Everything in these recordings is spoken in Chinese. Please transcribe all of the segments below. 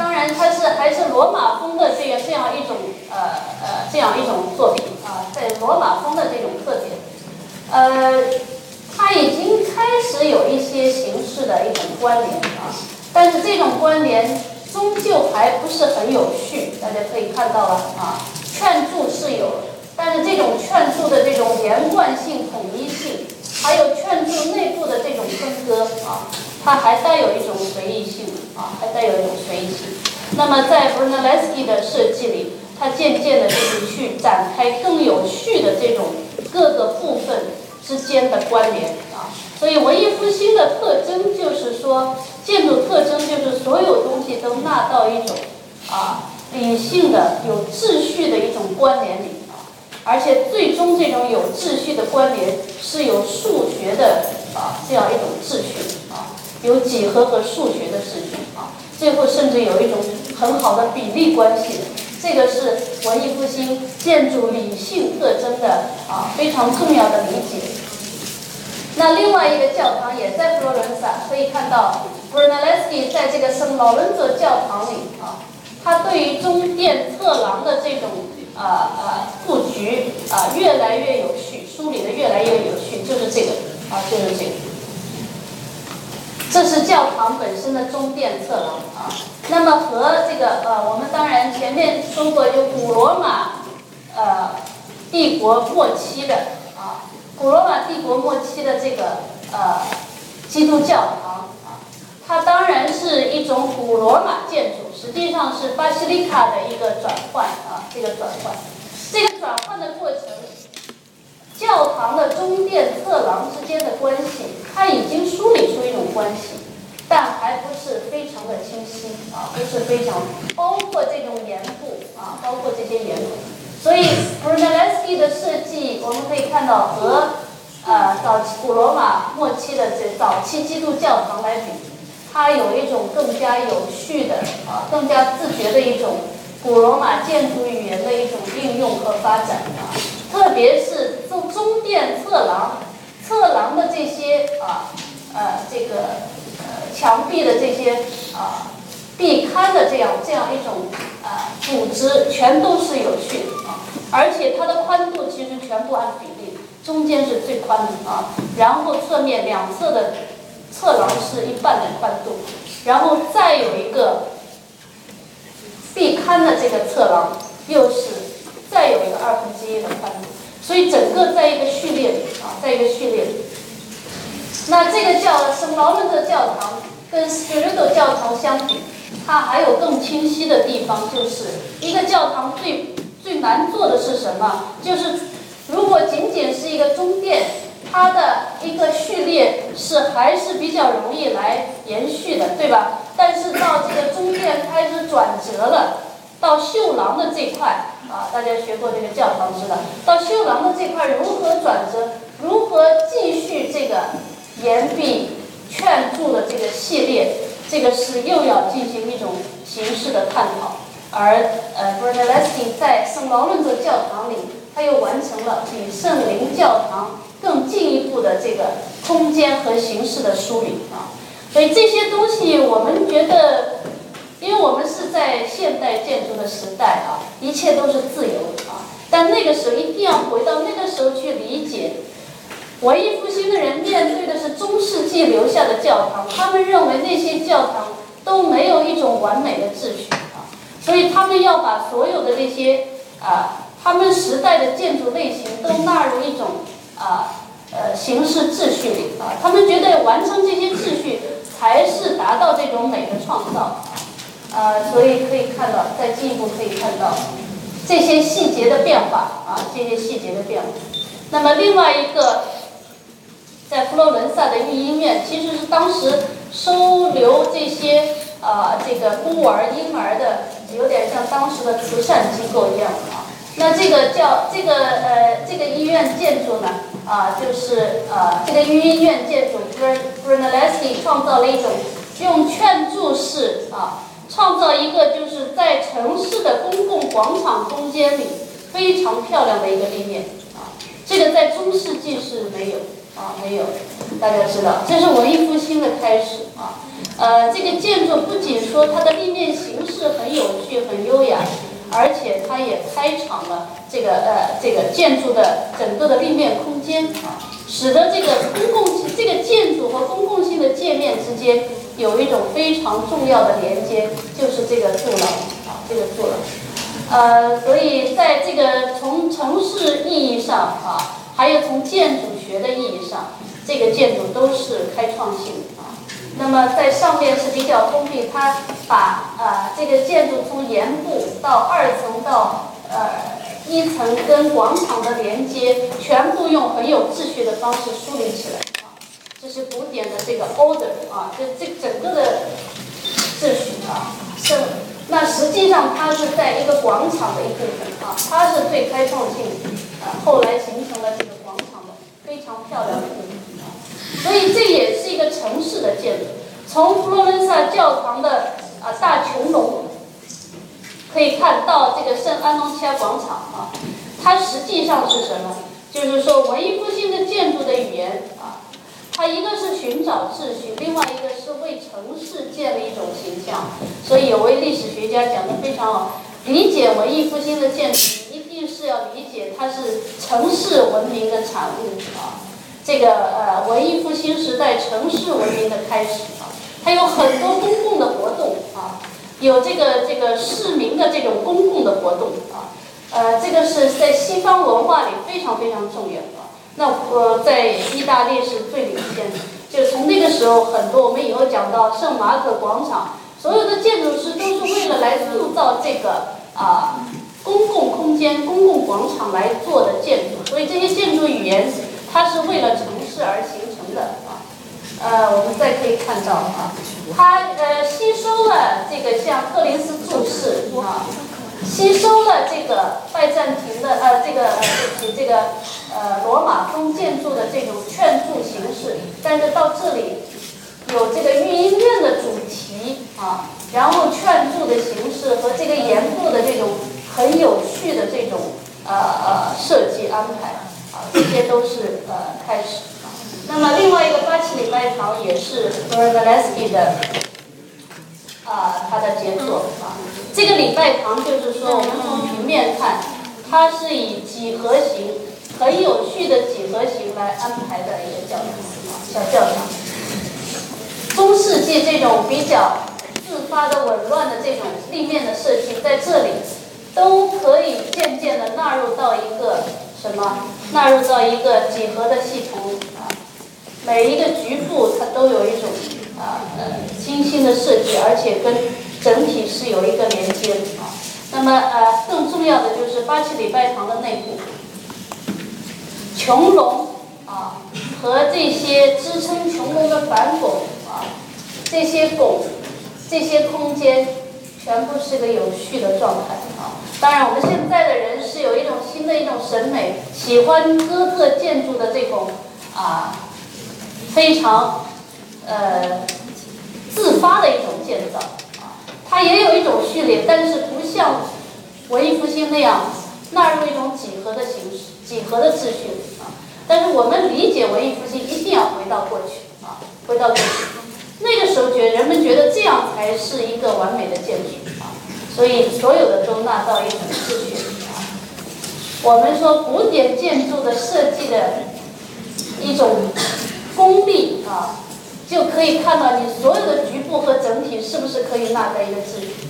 当然它是还是罗马风的这样这样一种呃呃这样一种作品啊，在罗马风的这种特点，呃，它已经开始有一些形式的一种关联啊，但是这种关联终究还不是很有序，大家可以看到了啊，劝助是有，但是这种劝助的这种连贯性、统一性，还有劝助内部的这种分割啊。它还带有一种随意性还带有一种随意性。那么在 Brunelleschi 的设计里，它渐渐的就是去展开更有序的这种各个部分之间的关联啊。所以文艺复兴的特征就是说，建筑特征就是所有东西都纳到一种啊理性的、有秩序的一种关联里啊，而且最终这种有秩序的关联是有数学的啊这样一种秩序啊。有几何和数学的秩序，最后甚至有一种很好的比例关系，这个是文艺复兴建筑理性特征的啊非常重要的理解。那另外一个教堂也在佛罗伦萨，可以看到 Brunelleschi 在这个圣劳伦佐教堂里啊，他对于中殿侧廊的这种啊啊布局啊越来越有序，梳理的越来越有序，就是这个啊，就是这个。这是教堂本身的中殿侧廊啊，那么和这个呃，我们当然前面说过，就古罗马呃帝国末期的啊，古罗马帝国末期的这个呃基督教堂啊，它当然是一种古罗马建筑，实际上是巴西利卡的一个转换啊，这个转换，这个转换的过程，教堂的中殿侧廊之间的关系。它已经梳理出一种关系，但还不是非常的清晰啊，不是非常包括这种沿部啊，包括这些沿部。所以 Brunelleschi 的设计，我们可以看到和呃早期古罗马末期的这早期基督教堂来比，它有一种更加有序的啊，更加自觉的一种古罗马建筑语言的一种应用和发展啊，特别是中殿侧廊。侧廊的这些啊呃这个呃墙壁的这些啊壁龛的这样这样一种啊组织，全都是有序的啊，而且它的宽度其实全部按比例，中间是最宽的啊，然后侧面两侧的侧廊是一半的宽度，然后再有一个壁龛的这个侧廊又是再有一个二分之一的宽度。所以整个在一个序列里啊，在一个序列里。那这个教圣劳伦的教堂跟斯皮多教堂相比，它还有更清晰的地方，就是一个教堂最最难做的是什么？就是如果仅仅是一个中殿，它的一个序列是还是比较容易来延续的，对吧？但是到这个中殿开始转折了，到绣廊的这块。啊，大家学过这个教堂知道，到修廊的这块如何转折，如何继续这个岩壁劝住的这个系列，这个是又要进行一种形式的探讨。而呃 b r u n e l e s c i 在圣劳伦佐教堂里，他又完成了比圣灵教堂更进一步的这个空间和形式的梳理啊。所以这些东西，我们觉得。因为我们是在现代建筑的时代啊，一切都是自由啊。但那个时候一定要回到那个时候去理解，文艺复兴的人面对的是中世纪留下的教堂，他们认为那些教堂都没有一种完美的秩序啊，所以他们要把所有的那些啊，他们时代的建筑类型都纳入一种啊呃形式秩序里啊，他们觉得完成这些秩序才是达到这种美的创造。呃，所以可以看到，再进一步可以看到这些细节的变化啊，这些细节的变化。那么另外一个，在佛罗伦萨的育婴院，其实是当时收留这些啊这个孤儿婴儿的，有点像当时的慈善机构一样啊。那这个叫这个呃这个医院建筑呢啊，就是呃这个育婴院建筑 b r u n e l l e s c i 创造了一种用劝注式啊。创造一个就是在城市的公共广场空间里非常漂亮的一个立面啊，这个在中世纪是没有啊，没有，大家知道，这是文艺复兴的开始啊。呃，这个建筑不仅说它的立面形式。很有趣、很优雅，而且它也开场了这个呃这个建筑的整个的立面空间啊，使得这个公共这个建筑和公共性的界面之间有一种非常重要的连接，就是这个柱廊啊，这个柱廊。呃，所以在这个从城市意义上啊，还有从建筑学的意义上，这个建筑都是开创性啊。那么在上面是比较封闭，它把呃这个建筑从檐部到二层到呃一层跟广场的连接，全部用很有秩序的方式梳理起来。这是古典的这个 order 啊，这这整个的秩序啊，是。那实际上它是在一个广场的一部分啊，它是最开创性，啊，后来形成了这个广场的非常漂亮的一部分啊，所以这也是一个城市的建筑。从佛罗伦萨教堂的啊大穹隆可以看到这个圣安东尼亚广场啊，它实际上是什么？就是说文艺复兴的建筑的语言。它一个是寻找秩序，另外一个是为城市建立一种形象。所以有位历史学家讲的非常好，理解文艺复兴的建筑，一定是要理解它是城市文明的产物啊。这个呃，文艺复兴时代城市文明的开始啊，它有很多公共的活动啊，有这个这个市民的这种公共的活动啊，呃，这个是在西方文化里非常非常重要的。那呃，在意大利是最领先的，就从那个时候，很多我们以后讲到圣马可广场，所有的建筑师都是为了来塑造这个啊公共空间、公共广场来做的建筑，所以这些建筑语言它是为了城市而形成的啊。呃，我们再可以看到啊，它呃吸收了这个像赫林斯注释啊。吸收了这个拜占庭的呃这个呃这个呃罗马风建筑的这种劝注形式，但是到这里有这个育婴院的主题啊，然后劝注的形式和这个沿部的这种很有趣的这种呃呃设计安排啊，这些都是呃开始。那么另外一个八旗礼拜堂也是 b e r n a l e s k i 的。啊，它的杰作啊，这个礼拜堂就是说，我们从平面看，它是以几何形，很有序的几何形来安排的一个教堂，小教堂。中世纪这种比较自发的紊乱的这种立面的设计，在这里都可以渐渐的纳入到一个什么？纳入到一个几何的系统啊，每一个局部它都有一种。啊，呃，精心的设计，而且跟整体是有一个连接啊。那么，呃，更重要的就是八旗礼拜堂的内部，穹隆啊和这些支撑穹隆的反拱啊，这些拱、这些空间，全部是个有序的状态啊。当然，我们现在的人是有一种新的一种审美，喜欢哥特建筑的这种啊，非常。呃，自发的一种建造啊，它也有一种序列，但是不像文艺复兴那样纳入一种几何的形式、几何的秩序啊。但是我们理解文艺复兴，一定要回到过去啊，回到过去。那个时候觉人们觉得这样才是一个完美的建筑啊，所以所有的都纳到一种秩序啊。我们说古典建筑的设计的一种功力啊。就可以看到你所有的局部和整体是不是可以纳在一个秩序。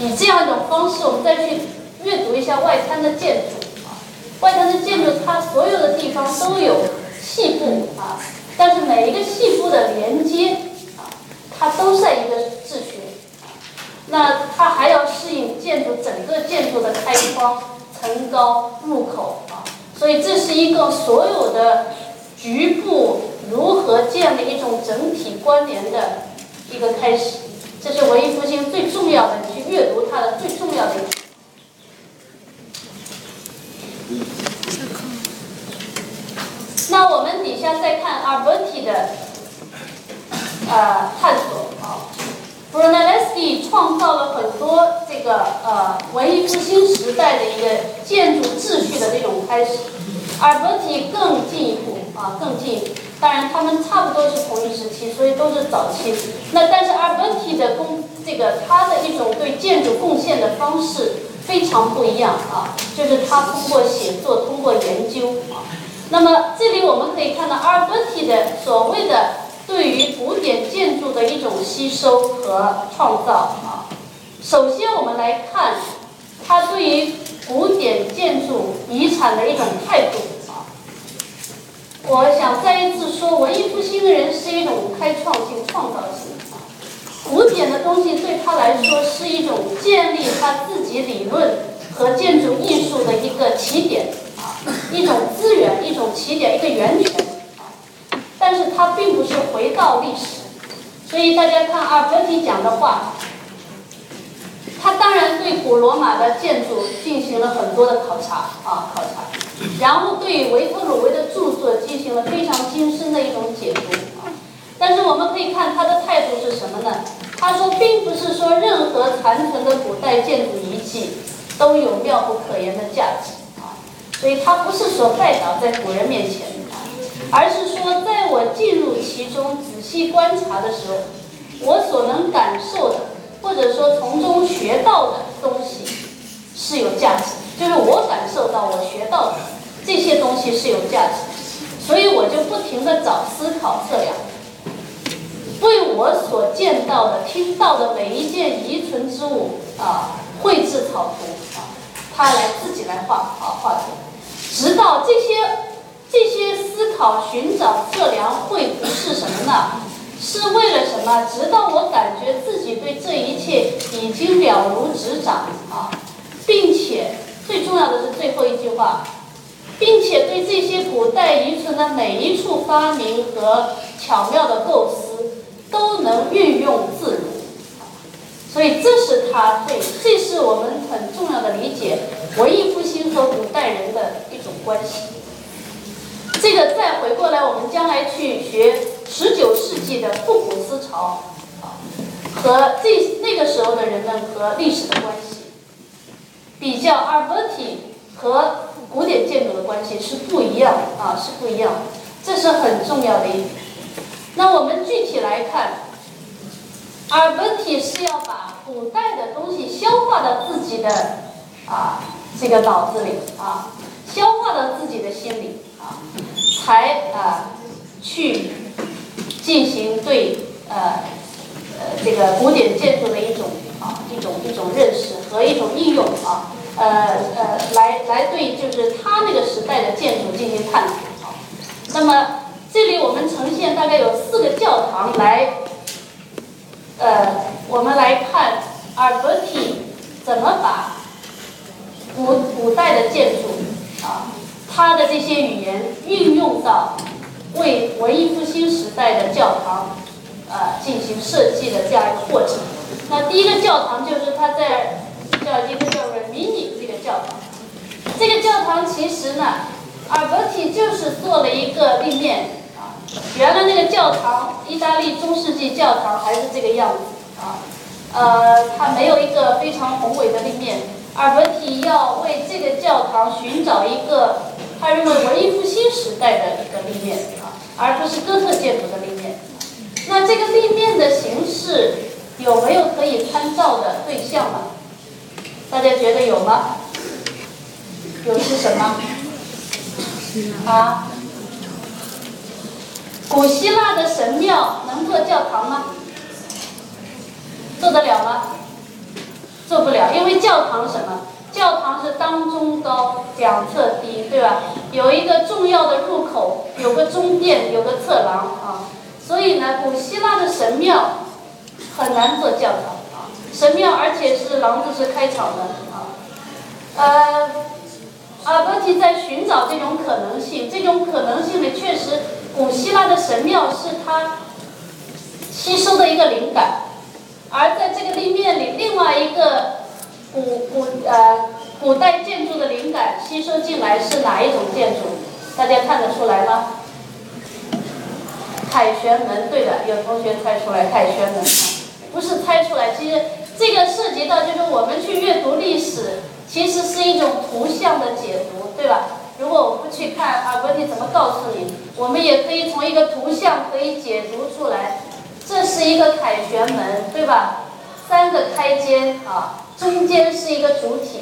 以这样一种方式，我们再去阅读一下外滩的建筑，外滩的建筑它所有的地方都有细部啊，但是每一个细部的连接啊，它都在一个秩序。那它还要适应建筑整个建筑的开窗、层高、入口啊，所以这是一个所有的局部。如何建立一种整体关联的一个开始？这是文艺复兴最重要的，你去阅读它的最重要的一。那我们底下再看阿伯提的呃探索啊 b r u n e l l e s c i 创造了很多这个呃文艺复兴时代的一个建筑秩序的这种开始，阿伯提更进一步啊，更进一步。当然，他们差不多是同一时期，所以都是早期。那但是阿尔伯提的工这个他的一种对建筑贡献的方式非常不一样啊，就是他通过写作，通过研究啊。那么这里我们可以看到阿尔伯蒂的所谓的对于古典建筑的一种吸收和创造啊。首先我们来看他对于古典建筑遗产的一种态度啊。我想再一次说，文艺复兴的人是一种开创性、创造性。古典的东西对他来说是一种建立他自己理论和建筑艺术的一个起点啊，一种资源，一种起点，一个源泉。但是他并不是回到历史，所以大家看阿尔伯提讲的话，他当然对古罗马的建筑进行了很多的考察啊，考察，然后对维特鲁威的著作进行了非常精深的一种解读。但是我们可以看他的态度是什么呢？他说，并不是说任何残存的古代建筑遗迹都有妙不可言的价值啊，所以他不是说拜倒在古人面前，而是说在我进入其中仔细观察的时候，我所能感受的，或者说从中学到的东西是有价值，就是我感受到我学到的这些东西是有价值，所以我就不停的找思考测量。我所见到的、听到的每一件遗存之物啊，绘制草图啊，他来自己来画啊画图，直到这些这些思考、寻找、测量绘图是什么呢？是为了什么？直到我感觉自己对这一切已经了如指掌啊，并且最重要的是最后一句话，并且对这些古代遗存的每一处发明和巧妙的构思。都能运用自如，所以这是他对，这是我们很重要的理解文艺复兴和古代人的一种关系。这个再回过来，我们将来去学十九世纪的复古思潮啊，和这那个时候的人们和历史的关系，比较阿尔伯提和古典建筑的关系是不一样啊，是不一样，这是很重要的一点。那我们具体来看，阿尔本体是要把古代的东西消化到自己的啊这个脑子里啊，消化到自己的心里啊，才啊去进行对呃呃这个古典建筑的一种啊一种一种认识和一种应用啊呃呃来来对就是他那个时代的建筑进行探索啊，那么。这里我们呈现大概有四个教堂来，呃，我们来看阿尔伯提怎么把古古代的建筑啊，它的这些语言运用到为文艺复兴时代的教堂啊进行设计的这样一个过程。那第一个教堂就是它在叫一个叫做迷你这个教堂，这个教堂其实呢，阿尔伯提就是做了一个立面。原来那个教堂，意大利中世纪教堂还是这个样子啊，呃，它没有一个非常宏伟的立面。阿尔伯提要为这个教堂寻找一个他认为文艺复兴时代的一个立面啊，而不是哥特建筑的立面。那这个立面的形式有没有可以参照的对象呢？大家觉得有吗？有是什么？啊？古希腊的神庙能做教堂吗？做得了吗？做不了，因为教堂什么？教堂是当中高，两侧低，对吧？有一个重要的入口，有个中殿，有个侧廊啊。所以呢，古希腊的神庙很难做教堂啊。神庙，而且是廊子是开敞的啊。呃，阿波提在寻找这种可能性，这种可能性呢，确实。古希腊的神庙是他吸收的一个灵感，而在这个立面里，另外一个古古呃古代建筑的灵感吸收进来是哪一种建筑？大家看得出来吗？凯旋门，对的，有同学猜出来凯旋门，不是猜出来，其实这个涉及到就是我们去阅读历史，其实是一种图像的解读，对吧？如果我不去看啊，问题怎么告诉你？我们也可以从一个图像可以解读出来，这是一个凯旋门，对吧？三个开间啊，中间是一个主体，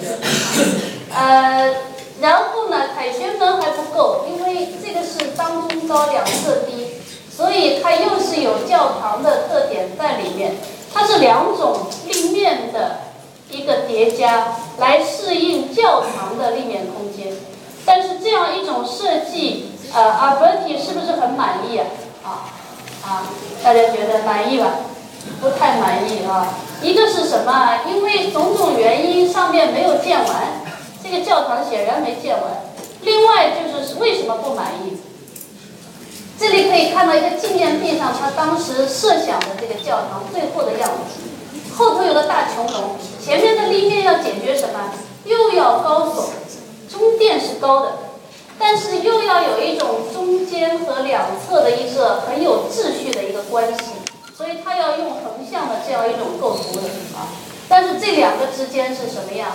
呃，然后呢，凯旋门还不够，因为这个是当中高两侧低，所以它又是有教堂的特点在里面，它是两种立面的一个叠加，来适应教堂的立面空间。但是这样一种设计，呃，阿伯提是不是很满意啊？啊啊，大家觉得满意吧？不太满意啊。一个是什么？因为种种原因，上面没有建完，这个教堂显然没建完。另外就是为什么不满意？这里可以看到一个纪念币上，他当时设想的这个教堂最后的样子。后头有个大穹隆，前面的立面要解决什么？又要高耸，中殿是高的，但是又要有一种中间和两侧的一个很有秩序的一个关系。所以它要用横向的这样一种构图的啊，但是这两个之间是什么样？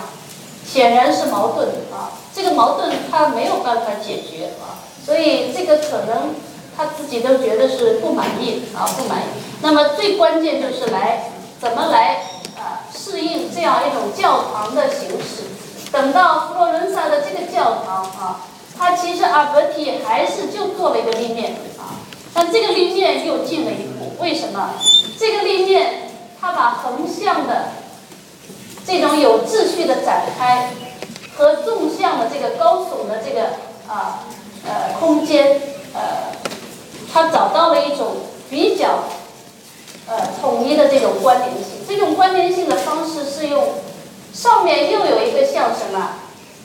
显然是矛盾啊，这个矛盾他没有办法解决啊，所以这个可能他自己都觉得是不满意啊，不满意。那么最关键就是来怎么来啊适应这样一种教堂的形式。等到佛罗伦萨的这个教堂啊，它其实阿伯提还是就做了一个立面啊，但这个立面又进了一步。为什么这个立面，它把横向的这种有秩序的展开和纵向的这个高耸的这个啊呃空间呃，它找到了一种比较呃统一的这种关联性。这种关联性的方式是用上面又有一个像什么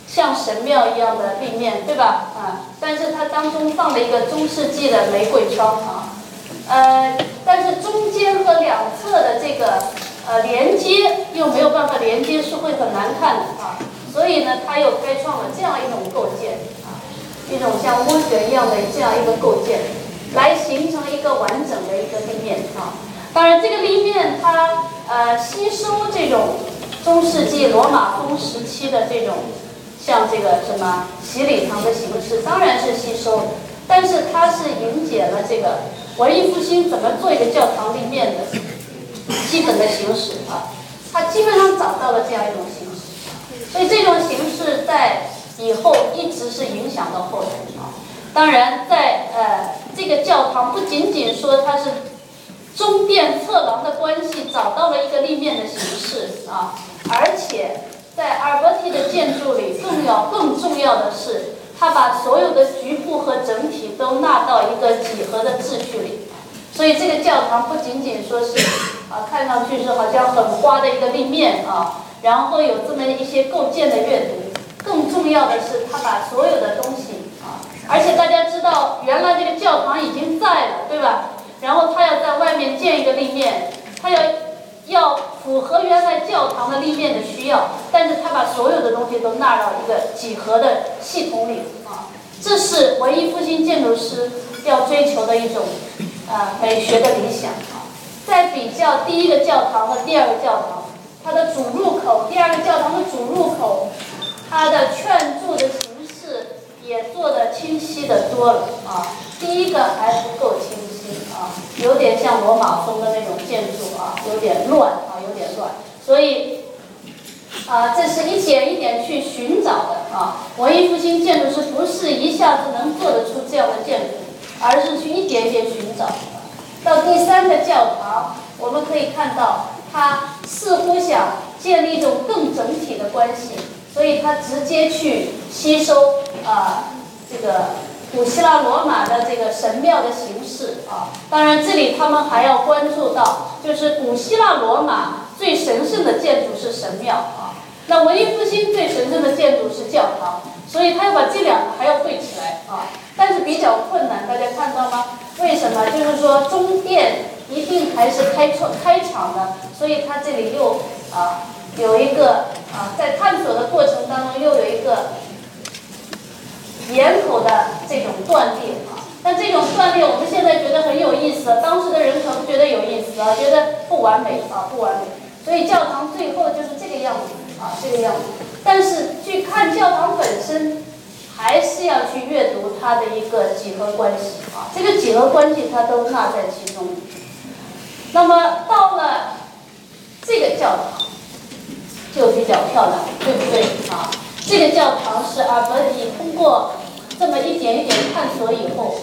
像神庙一样的立面，对吧？啊，但是它当中放了一个中世纪的玫瑰窗啊。呃，但是中间和两侧的这个呃连接又没有办法连接，是会很难看的啊。所以呢，他又开创了这样一种构建啊，一种像涡旋一样的这样一个构建，来形成一个完整的一个立面啊。当然，这个立面它呃吸收这种中世纪罗马风时期的这种像这个什么洗礼堂的形式，当然是吸收，但是它是迎接了这个。文艺复兴怎么做一个教堂立面的基本的形式啊？它基本上找到了这样一种形式，所以这种形式在以后一直是影响到后人啊。当然，在呃这个教堂不仅仅说它是中殿侧廊的关系找到了一个立面的形式啊，而且在阿尔伯蒂的建筑里，更要更重要的是。他把所有的局部和整体都纳到一个几何的秩序里，所以这个教堂不仅仅说是啊，看上去是好像很花的一个立面啊，然后有这么一些构建的阅读，更重要的是他把所有的东西啊，而且大家知道原来这个教堂已经在了，对吧？然后他要在外面建一个立面，他要。要符合原来教堂的立面的需要，但是他把所有的东西都纳到一个几何的系统里啊，这是文艺复兴建筑师要追求的一种啊美学的理想啊。在比较第一个教堂和第二个教堂，它的主入口，第二个教堂的主入口，它的劝注的形式也做得清晰的多了啊，第一个还不够清晰。啊，有点像罗马风的那种建筑啊，有点乱啊，有点乱。所以，啊，这是一点一点去寻找的啊。文艺复兴建筑师不是一下子能做得出这样的建筑，而是去一点一点寻找。到第三个教堂，我们可以看到，他似乎想建立一种更整体的关系，所以他直接去吸收啊，这个。古希腊罗马的这个神庙的形式啊，当然这里他们还要关注到，就是古希腊罗马最神圣的建筑是神庙啊，那文艺复兴最神圣的建筑是教堂，所以他要把这两个还要对起来啊，但是比较困难，大家看到吗？为什么？就是说中殿一定还是开创开场的，所以他这里又啊有一个啊在探索的过程当中又有一个。檐口的这种断裂啊，但这种断裂我们现在觉得很有意思，当时的人可能觉得有意思啊，觉得不完美啊，不完美。所以教堂最后就是这个样子啊，这个样子。但是去看教堂本身，还是要去阅读它的一个几何关系啊，这个几何关系它都纳在其中。那么到了这个教堂就比，较漂亮，对不对啊？这个教堂是阿伯尼通过这么一点一点探索以后，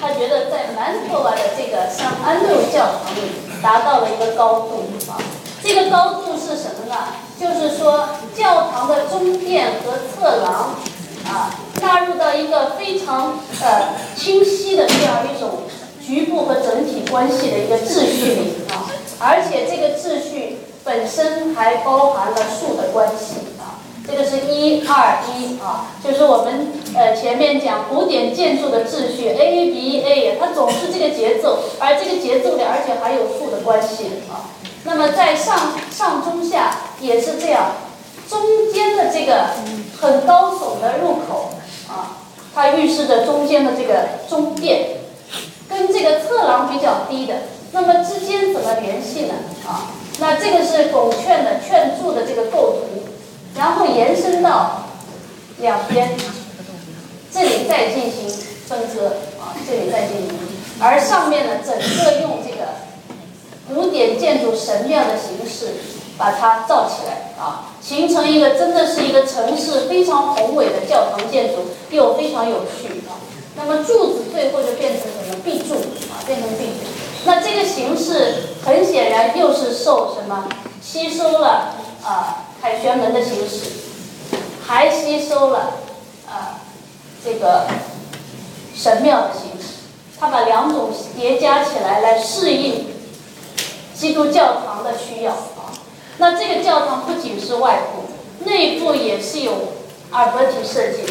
他觉得在曼托瓦的这个圣安六教堂里达到了一个高度啊。这个高度是什么呢？就是说教堂的中殿和侧廊啊，纳入到一个非常呃清晰的这样一种局部和整体关系的一个秩序里啊，而且这个秩序本身还包含了数的关系啊。这个是一二一啊，就是我们呃前面讲古典建筑的秩序 A B A，它总是这个节奏，而这个节奏里而且还有数的关系啊。那么在上上中下也是这样，中间的这个很高耸的入口啊，它预示着中间的这个中殿，跟这个侧廊比较低的，那么之间怎么联系呢？啊，那这个是拱券的券柱的这个构图。然后延伸到两边，这里再进行分割啊，这里再进行，而上面呢，整个用这个古典建筑神庙的形式把它造起来啊，形成一个真的是一个城市非常宏伟的教堂建筑，又非常有趣啊。那么柱子最后就变成什么壁柱啊，变成壁柱。那这个形式很显然又是受什么吸收了啊？凯旋门的形式，还吸收了啊这个神庙的形式，他把两种叠加起来来适应基督教堂的需要啊。那这个教堂不仅是外部，内部也是有阿尔伯提设计，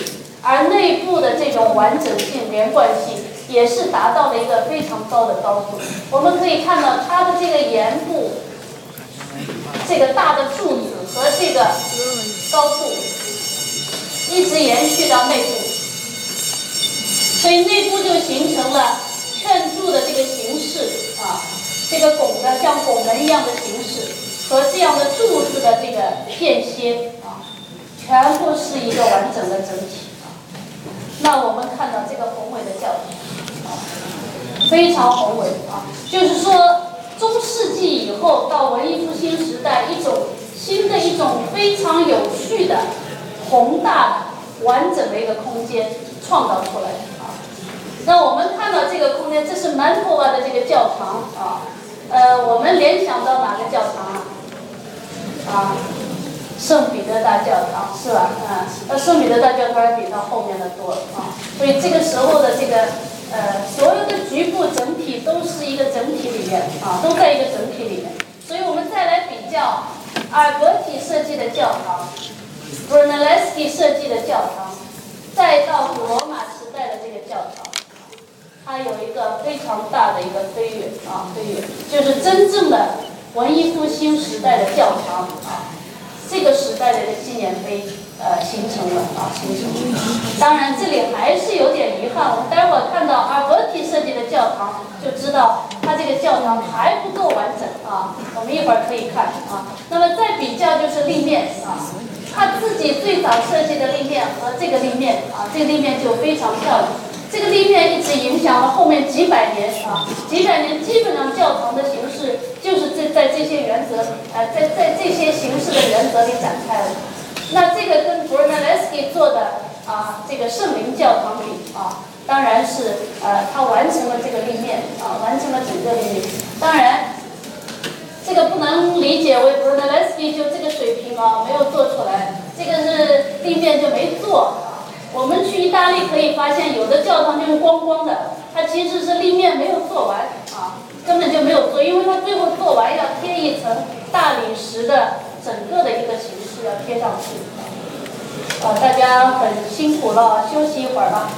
而内部的这种完整性、连贯性也是达到了一个非常高的高度。我们可以看到它的这个檐部，这个大的柱子。和这个高度一直延续到内部，所以内部就形成了券柱的这个形式啊，这个拱的像拱门一样的形式和这样的柱子的这个片歇啊，全部是一个完整的整体啊。那我们看到这个宏伟的教堂啊，非常宏伟啊，就是说中世纪以后到文艺复兴时代一种。新的一种非常有趣的、宏大的、完整的一个空间创造出来啊！那我们看到这个空间，这是曼托瓦的这个教堂啊。呃，我们联想到哪个教堂啊？啊，圣彼得大教堂是吧？啊，那圣彼得大教堂比它后面的多啊。所以这个时候的这个呃，所有局部整体都是一个整体里面啊，都在一个整体里面。所以我们再来比较。阿尔伯提设计的教堂，Brunelleschi 设计的教堂，再到古罗马时代的这个教堂，它有一个非常大的一个飞跃啊，飞跃，就是真正的文艺复兴时代的教堂啊，这个时代的一个纪念碑呃形成了啊，形成。当然这里还是有点遗憾，我们待会儿看到阿尔伯提设计的教堂就知道。它这个教堂还不够完整啊，我们一会儿可以看啊。那么再比较就是立面啊，他自己最早设计的立面和这个立面啊，这个立面就非常漂亮。这个立面一直影响了后面几百年啊，几百年基本上教堂的形式就是这在这些原则呃在在这些形式的原则里展开了。那这个跟 b r u n e l e s k i 做的啊这个圣灵教堂比啊。当然是，呃，他完成了这个立面啊，完成了整个立面。当然，这个不能理解为 b r u n e l e s k i 就这个水平啊，没有做出来。这个是立面就没做。我们去意大利可以发现，有的教堂就是光光的，它其实是立面没有做完啊，根本就没有做，因为它最后做完要贴一层大理石的整个的一个形要贴上去。啊，大家很辛苦了，休息一会儿吧。